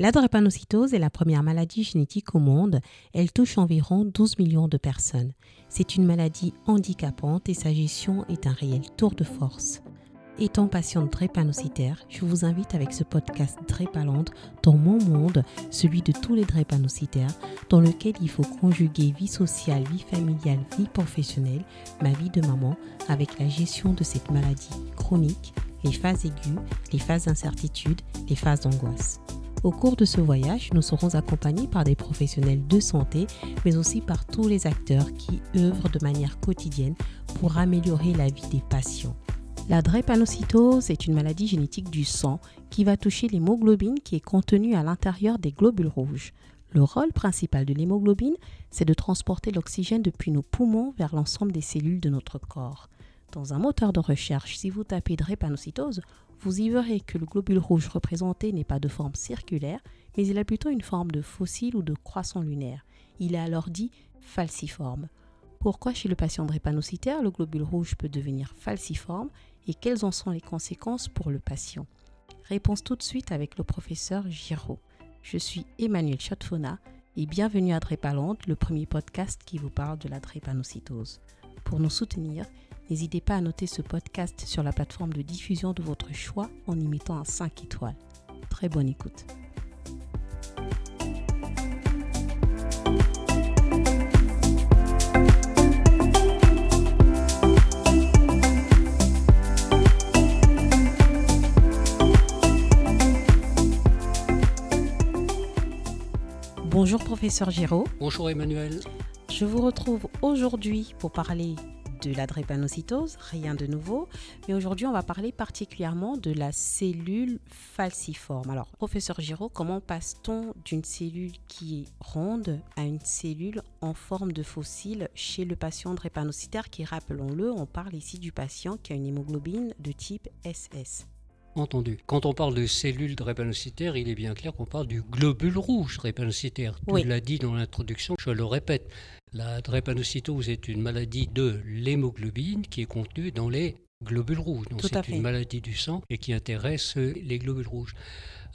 La drépanocytose est la première maladie génétique au monde. Elle touche environ 12 millions de personnes. C'est une maladie handicapante et sa gestion est un réel tour de force. Étant patiente drépanocytaire, je vous invite avec ce podcast Drépalante dans mon monde, celui de tous les drépanocytaires, dans lequel il faut conjuguer vie sociale, vie familiale, vie professionnelle, ma vie de maman, avec la gestion de cette maladie chronique, les phases aiguës, les phases d'incertitude, les phases d'angoisse. Au cours de ce voyage, nous serons accompagnés par des professionnels de santé, mais aussi par tous les acteurs qui œuvrent de manière quotidienne pour améliorer la vie des patients. La drépanocytose est une maladie génétique du sang qui va toucher l'hémoglobine qui est contenue à l'intérieur des globules rouges. Le rôle principal de l'hémoglobine, c'est de transporter l'oxygène depuis nos poumons vers l'ensemble des cellules de notre corps. Dans un moteur de recherche, si vous tapez drépanocytose, vous y verrez que le globule rouge représenté n'est pas de forme circulaire, mais il a plutôt une forme de fossile ou de croissant lunaire. Il est alors dit falciforme. Pourquoi chez le patient drépanocytaire le globule rouge peut devenir falciforme et quelles en sont les conséquences pour le patient? Réponse tout de suite avec le professeur Giraud. Je suis Emmanuel Chotfona et bienvenue à Drépalante, le premier podcast qui vous parle de la drépanocytose. Pour nous soutenir, N'hésitez pas à noter ce podcast sur la plateforme de diffusion de votre choix en y mettant un 5 étoiles. Très bonne écoute. Bonjour professeur Giraud. Bonjour Emmanuel. Je vous retrouve aujourd'hui pour parler de la drépanocytose, rien de nouveau, mais aujourd'hui on va parler particulièrement de la cellule falciforme. Alors, professeur Giraud, comment passe-t-on d'une cellule qui est ronde à une cellule en forme de fossile chez le patient drépanocytaire qui, rappelons-le, on parle ici du patient qui a une hémoglobine de type SS Entendu. Quand on parle de cellules drépanocytaires, il est bien clair qu'on parle du globule rouge drépanocytaire. Tu l'as dit dans l'introduction, je le répète. La drépanocytose est une maladie de l'hémoglobine qui est contenue dans les globules rouges. Donc c'est une maladie du sang et qui intéresse les globules rouges.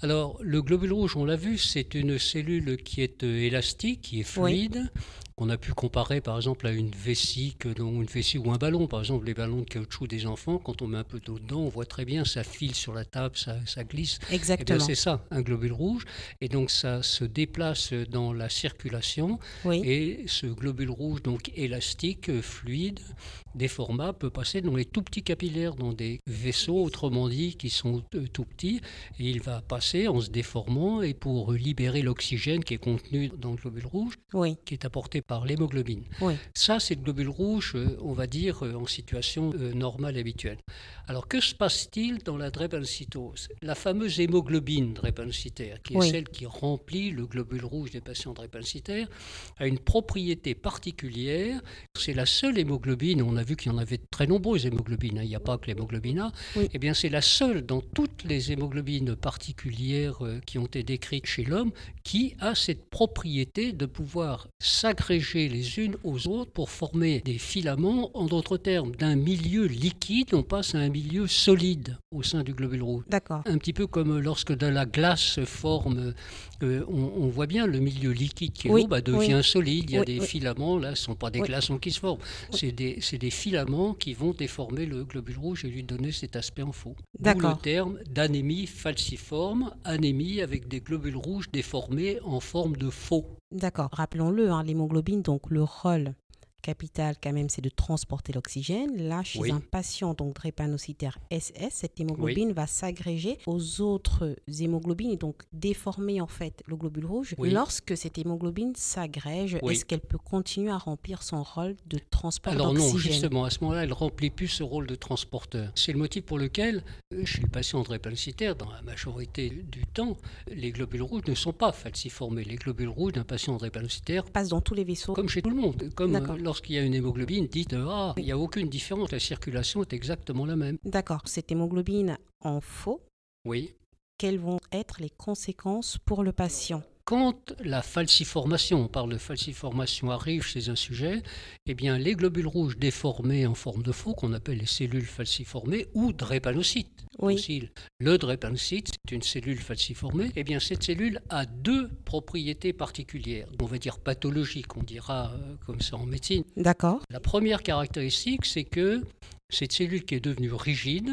Alors le globule rouge, on l'a vu, c'est une cellule qui est euh, élastique, qui est fluide, on a pu comparer par exemple à une vessie, que, une vessie ou un ballon. Par exemple, les ballons de caoutchouc des enfants, quand on met un peu d'eau dedans, on voit très bien, ça file sur la table, ça, ça glisse. Eh Exactement. c'est ça, un globule rouge. Et donc ça se déplace dans la circulation. Et ce globule rouge, donc élastique, fluide, déformable, peut passer dans les tout petits capillaires, dans des vaisseaux, autrement dit, qui sont euh, tout petits. Et il va passer en se déformant et pour libérer l'oxygène qui est contenu dans le globule rouge, qui est apporté par l'hémoglobine. Ça, c'est le globule rouge, euh, on va dire, euh, en situation euh, normale habituelle. Alors, que se passe-t-il dans la drépanocytose? La fameuse hémoglobine drépanocytaire, qui est celle qui remplit le globule rouge des patients drépanocytaires, a une propriété particulière. C'est la seule hémoglobine, on a vu qu'il y en avait de très nombreuses hémoglobines, hein. il n'y a pas que l'hémoglobine A, et eh bien c'est la seule dans toutes les hémoglobines particulières qui ont été décrites chez l'homme qui a cette propriété de pouvoir s'agréger les unes aux autres pour former des filaments. En d'autres termes, d'un milieu liquide, on passe à un milieu solide au sein du globule rouge. D'accord. Un petit peu comme lorsque de la glace se forme, euh, on, voit bien le milieu liquide qui est l'eau bah, devient solide. Il y a des filaments, là, ce ne sont pas des glaçons qui se forment. C'est des, des, filaments qui vont déformer le globule rouge et lui donner cet aspect en faux. D'où le terme d'anémie falciforme, anémie avec des globules rouges déformés en forme de faux. D'accord. Rappelons-le, hein, l'hémoglobine, donc le rôle capital quand même, c'est de transporter l'oxygène. Là, chez un patient donc drépanocytaire SS, cette hémoglobine va s'agréger aux autres hémoglobines et donc déformer en fait le globule rouge. Lorsque cette hémoglobine s'agrège, est-ce qu'elle peut continuer à remplir son rôle de transport d'oxygène Alors non, justement, à ce moment-là, elle remplit plus ce rôle de transporteur. C'est le motif pour lequel, euh, chez le patient drépanocytaire, dans la majorité du temps, les globules rouges ne sont pas falciformés. Les globules rouges d'un patient drépanocytaire passent dans tous les vaisseaux. Comme chez tout le monde, comme lorsqu'il y a une hémoglobine, dites Ah, il n'y a aucune différence, la circulation est exactement la même. D'accord. Cette hémoglobine en faux, oui. quelles vont être les conséquences pour le patient? Quand la falciformation, on parle de falciformation, arrive chez un sujet, eh bien, les globules rouges déformés en forme de faux, qu'on appelle les cellules falciformées, ou drépanocytes. Oui. Le drépanocyte, c'est une cellule falciformée. Eh bien, cette cellule a deux propriétés particulières, on va dire pathologiques, on dira euh, comme ça en médecine. D'accord. La première caractéristique, c'est que cette cellule qui est devenue rigide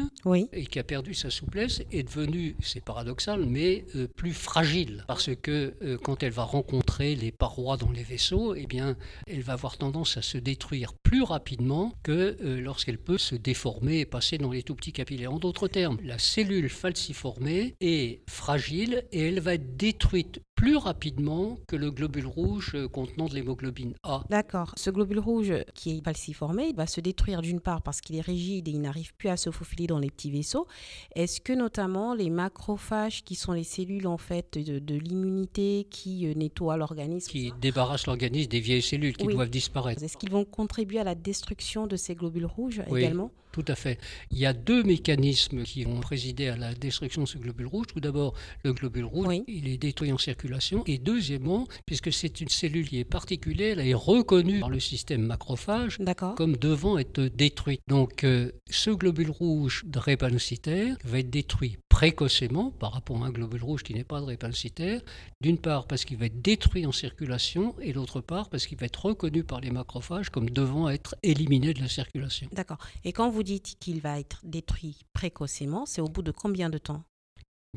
et qui a perdu sa souplesse est devenue, c'est paradoxal, mais euh, plus fragile. Parce que euh, quand elle va rencontrer les parois dans les vaisseaux, eh bien, elle va avoir tendance à se détruire plus rapidement que euh, lorsqu'elle peut se déformer et passer dans les tout petits capillaires. En d'autres termes, la cellule falciformée est fragile et elle va être détruite plus rapidement que le globule rouge contenant de l'hémoglobine A. D'accord. Ce globule rouge qui est falciformé va se détruire d'une part parce qu'il est rigide et il n'arrive plus à se faufiler dans les petits vaisseaux. Est-ce que notamment les macrophages, qui sont les cellules en fait de, l'immunité qui euh, nettoient l'organisme, qui débarrassent l'organisme des vieilles cellules qui doivent disparaître, est-ce qu'ils vont contribuer à la destruction de ces globules rouges également tout à fait. Il y a deux mécanismes qui vont présider à la destruction de ce globule rouge. Tout d'abord, le globule rouge, il est détruit en circulation. Et deuxièmement, puisque c'est une cellule qui est particulière, elle est reconnue par le système macrophage comme devant être détruite. Donc, euh, ce globule rouge drépanocytaire va être détruit précocement par rapport à un globule rouge qui n'est pas drépanocytaire. D'une part, parce qu'il va être détruit en circulation, et d'autre part, parce qu'il va être reconnu par les macrophages comme devant être éliminé de la circulation. D'accord. Et quand vous dites qu'il va être détruit précocement, c'est au bout de combien de temps?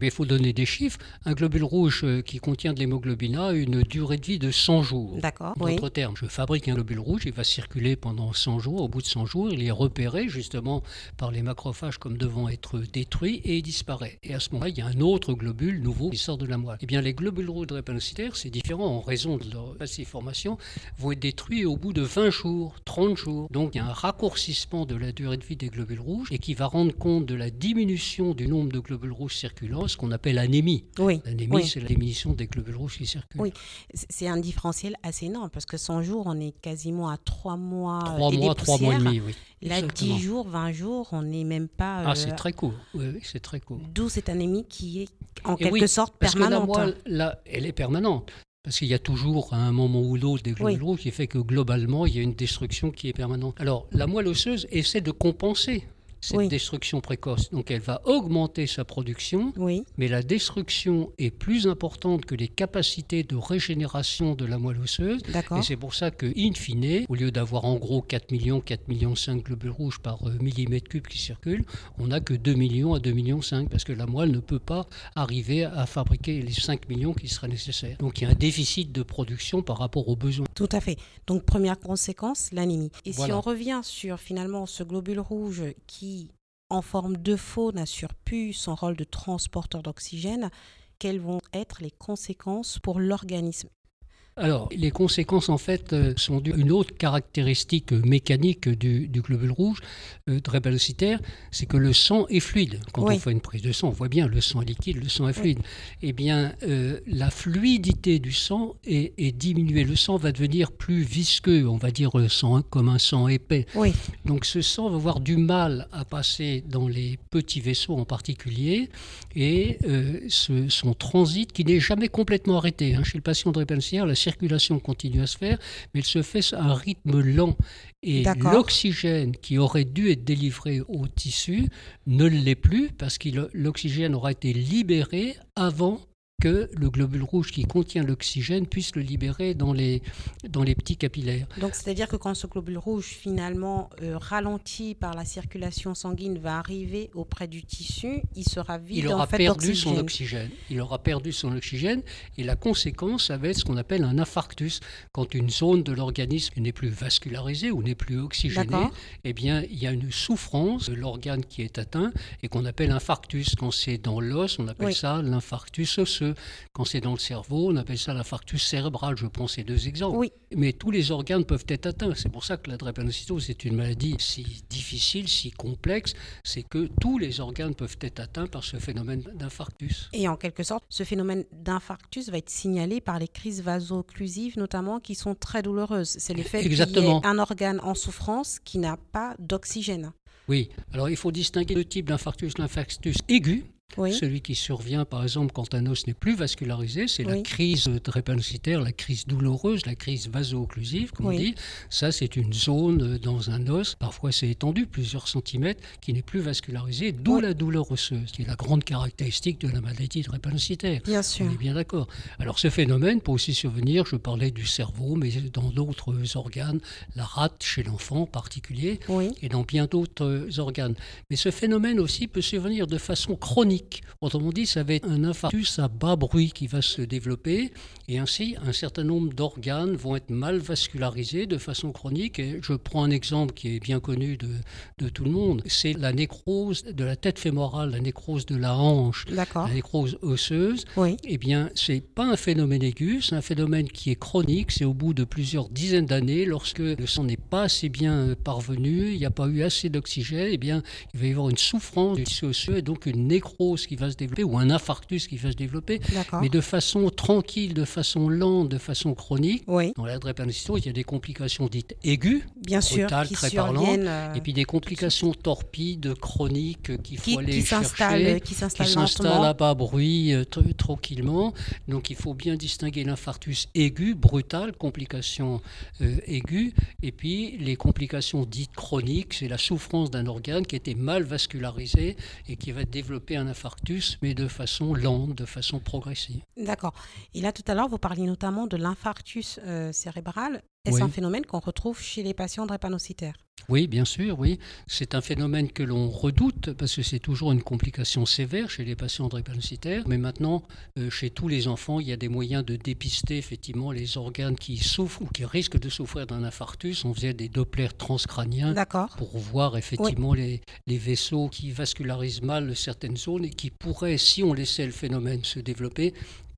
Il faut donner des chiffres. Un globule rouge euh, qui contient de l'hémoglobine A a une durée de vie de 100 jours. D'accord. En d'autres termes, je fabrique un globule rouge, il va circuler pendant 100 jours. Au bout de 100 jours, il est repéré justement par les macrophages comme devant être détruit et il disparaît. Et à ce moment-là, il y a un autre globule nouveau qui sort de la moelle. Eh bien, les globules rouges drépanocytaires, c'est différent en raison de leur formation, vont être détruits au bout de 20 jours, 30 jours. Donc, il y a un raccourcissement de la durée de vie des globules rouges et qui va rendre compte de la diminution du nombre de globules rouges circulants ce qu'on appelle anémie. Oui. L'anémie, c'est la diminution des globules rouges qui circulent. Oui, c'est un différentiel assez énorme parce que 100 jours, on est quasiment à 3 mois. 3 mois, 3 mois et demi, oui. Là, 10 jours, 20 jours, on n'est même pas. Ah, c'est euh, très court. Oui, c'est très court. D'où cette anémie qui est en quelque sorte permanente. Parce que la moelle, là, elle est permanente. Parce qu'il y a toujours à un moment ou l'autre des globules rouges qui fait que globalement, il y a une destruction qui est permanente. Alors, la moelle osseuse essaie de compenser cette destruction précoce. Donc elle va augmenter sa production, mais la destruction est plus importante que les capacités de régénération de la moelle osseuse. Et c'est pour ça que, in fine, au lieu d'avoir en gros 4 millions, 4 millions 5 globules rouges par euh, millimètre cube qui circulent, on n'a que 2 millions à 2 millions 5 parce que la moelle ne peut pas arriver à fabriquer les 5 millions qui seraient nécessaires. Donc il y a un déficit de production par rapport aux besoins. Tout à fait. Donc première conséquence, l'anémie. Et si on revient sur finalement ce globule rouge qui en forme de faux, n'assure plus son rôle de transporteur d'oxygène, quelles vont être les conséquences pour l'organisme? Alors, les conséquences, en fait, euh, sont dues à une autre caractéristique mécanique du, globule rouge euh, drépanocytaire, c'est que le sang est fluide. Quand on fait une prise de sang, on voit bien, le sang est liquide, le sang est fluide. Eh bien, euh, la fluidité du sang est, diminuée. Le sang va devenir plus visqueux, on va dire sang, comme un sang épais. Donc, ce sang va avoir du mal à passer dans les petits vaisseaux en particulier, et ce, son transit, qui n'est jamais complètement arrêté. Hein. Chez le patient drépanocytaire, la circulation continue à se faire, mais elle se fait à un rythme lent. Et l'oxygène qui aurait dû être délivré au tissu ne l'est plus parce que l'oxygène aura été libéré avant que le globule rouge qui contient l'oxygène puisse le libérer dans les, dans les petits capillaires. Donc c'est-à-dire que quand ce globule rouge finalement euh, ralenti par la circulation sanguine va arriver auprès du tissu, il sera vide il aura perdu son oxygène. Il aura perdu son oxygène et la conséquence ça va être ce qu'on appelle un infarctus. Quand une zone de l'organisme n'est plus vascularisée ou n'est plus oxygénée, eh bien il y a une souffrance de l'organe qui est atteint et qu'on appelle infarctus. Quand c'est dans l'os, on appelle ça l'infarctus osseux. Quand c'est dans le cerveau, on appelle ça l'infarctus cérébral. Je prends ces deux exemples. Oui. Mais tous les organes peuvent être atteints. C'est pour ça que la drépanocytose est une maladie si difficile, si complexe. C'est que tous les organes peuvent être atteints par ce phénomène d'infarctus. Et en quelque sorte, ce phénomène d'infarctus va être signalé par les crises vaso-occlusives, notamment, qui sont très douloureuses. C'est le fait qu'il y ait un organe en souffrance qui n'a pas d'oxygène. Oui, alors il faut distinguer deux types d'infarctus. L'infarctus aigu, Celui qui survient, par exemple, quand un os n'est plus vascularisé, c'est la crise drépanocytaire, la crise douloureuse, la crise vaso-occlusive, comme on dit. Ça, c'est une zone dans un os, parfois c'est étendu, plusieurs centimètres, qui n'est plus vascularisé, d'où la douleur osseuse, qui est la grande caractéristique de la maladie drépanocytaire. Bien sûr. On est bien d'accord. Alors, ce phénomène peut aussi survenir, je parlais du cerveau, mais dans d'autres organes, la rate chez l'enfant en particulier, et dans bien d'autres organes. Mais ce phénomène aussi peut survenir de façon chronique. Autrement dit, ça va être un infarctus à bas bruit qui va se développer et ainsi un certain nombre d'organes vont être mal vascularisés de façon chronique. Et je prends un exemple qui est bien connu de, de tout le monde, c'est la nécrose de la tête fémorale, la nécrose de la hanche, la nécrose osseuse. Oui. Eh bien, c'est pas un phénomène aigu, c'est un phénomène qui est chronique. C'est au bout de plusieurs dizaines d'années, lorsque le sang n'est pas assez bien parvenu, il n'y a pas eu assez d'oxygène, eh bien, il va y avoir une souffrance du tissu osseux et donc une nécrose qui va se développer ou un infarctus qui va se développer, mais de façon tranquille, de façon lente, de façon chronique. Dans la drépanocytose, il y a des complications dites aiguës, Bien sûr, qui très parlantes, euh, et puis des complications torpides, chroniques qu'il faut aller chercher, qui s'installent à bas bruit euh, tranquillement. Donc il faut bien distinguer l'infarctus aigu, brutal, complications euh, aiguës, et puis les complications dites chroniques, c'est la souffrance d'un organe qui était mal vascularisé et qui va développer un infarctus, mais de façon lente, de façon progressive. D'accord. Et là, tout à l'heure, vous parliez notamment de l'infarctus euh, cérébral. Est-ce un phénomène qu'on retrouve chez les patients drépanocytaires oui, bien sûr, oui. C'est un phénomène que l'on redoute parce que c'est toujours une complication sévère chez les patients drépanocytaires. Mais maintenant, euh, chez tous les enfants, il y a des moyens de dépister effectivement les organes qui souffrent ou qui risquent de souffrir d'un infarctus. On faisait des Dopplers transcrâniens pour voir effectivement les, les, vaisseaux qui vascularisent mal certaines zones et qui pourraient, si on laissait le phénomène se développer,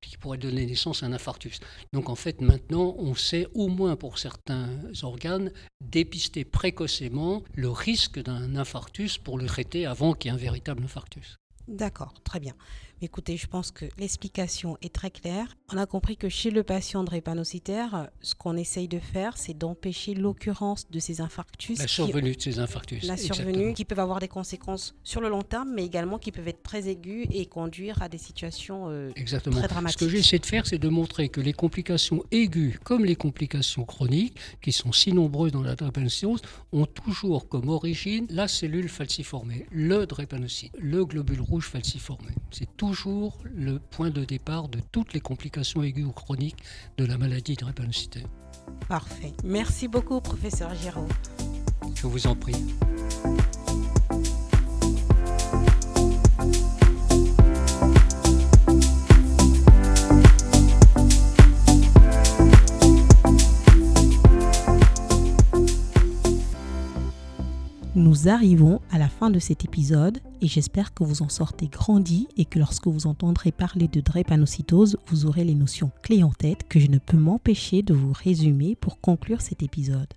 qui pourrait donner naissance à un infarctus. Donc en fait, maintenant, on sait au moins pour certains organes dépister précocement le risque d'un infarctus pour le traiter avant qu'il y ait un véritable infarctus. D'accord, très bien. Écoutez, je pense que l'explication est très claire. On a compris que chez le patient drépanocytaire, ce qu'on essaye de faire, c'est d'empêcher l'occurrence de ces infarctus. La survenue de ces infarctus. La survenue qui peuvent avoir des conséquences sur le long terme, mais également qui peuvent être très aigus et conduire à des situations euh, très dramatiques. Ce que j'essaie de faire, c'est de montrer que les complications aiguës comme les complications chroniques, qui sont si nombreuses dans la drépanocytose, ont toujours comme origine la cellule falciformée, le drépanocyte, le globule rouge falciformé. C'est toujours le point de départ de toutes les complications aiguës ou chroniques de la maladie drépanocytaire. Parfait. Merci beaucoup, professeur Giraud. Je vous en prie. Nous arrivons à la fin de cet épisode et j'espère que vous en sortez grandi et que lorsque vous entendrez parler de drépanocytose, vous aurez les notions clés en tête que je ne peux m'empêcher de vous résumer pour conclure cet épisode.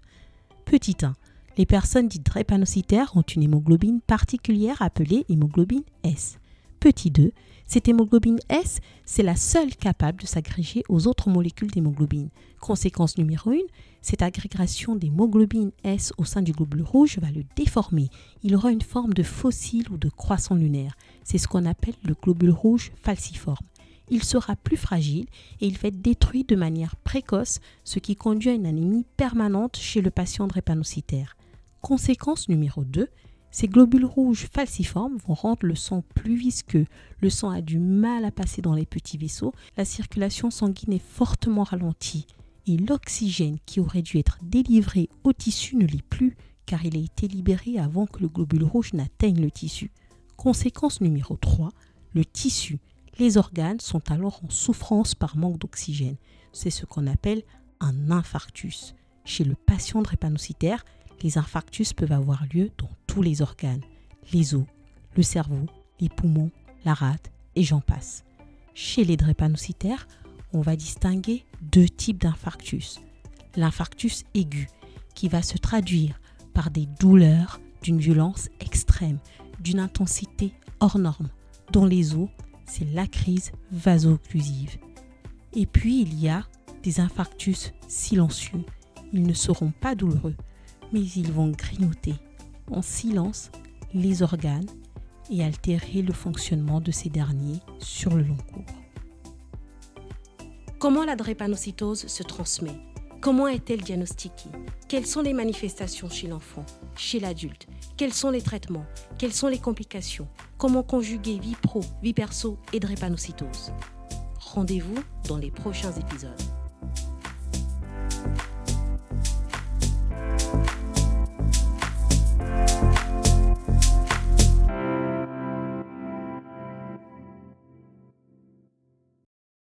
Petit 1. Les personnes dites drépanocytaires ont une hémoglobine particulière appelée hémoglobine S. Petit 2. Cette hémoglobine S, c'est la seule capable de s'agréger aux autres molécules d'hémoglobine. Conséquence numéro 1, cette agrégation d'hémoglobine S au sein du globule rouge va le déformer. Il aura une forme de fossile ou de croissant lunaire. C'est ce qu'on appelle le globule rouge falciforme. Il sera plus fragile et il va être détruit de manière précoce, ce qui conduit à une anémie permanente chez le patient drépanocytaire. Conséquence numéro 2, ces globules rouges falciformes vont rendre le sang plus visqueux. Le sang a du mal à passer dans les petits vaisseaux. La circulation sanguine est fortement ralentie. Et l'oxygène qui aurait dû être délivré au tissu ne l'est plus car il a été libéré avant que le globule rouge n'atteigne le tissu. Conséquence numéro 3, le tissu, les organes sont alors en souffrance par manque d'oxygène. C'est ce qu'on appelle un infarctus. Chez le patient drépanocytaire, les infarctus peuvent avoir lieu dans tous les organes, les os, le cerveau, les poumons, la rate et j'en passe. Chez les drépanocytaires, on va distinguer deux types d'infarctus. L'infarctus aigu, qui va se traduire par des douleurs d'une violence extrême, d'une intensité hors norme. Dans les os, c'est la crise vaso-occlusive. Et puis il y a des infarctus silencieux. Ils ne seront pas douloureux, mais ils vont grignoter en silence les organes et altérer le fonctionnement de ces derniers sur le long cours. Comment la drépanocytose se transmet? Comment est-elle diagnostiquée? Quelles sont les manifestations chez l'enfant, chez l'adulte? Quels sont les traitements? Quelles sont les complications? Comment conjuguer vie pro, vie perso et drépanocytose? Rendez-vous dans les prochains épisodes.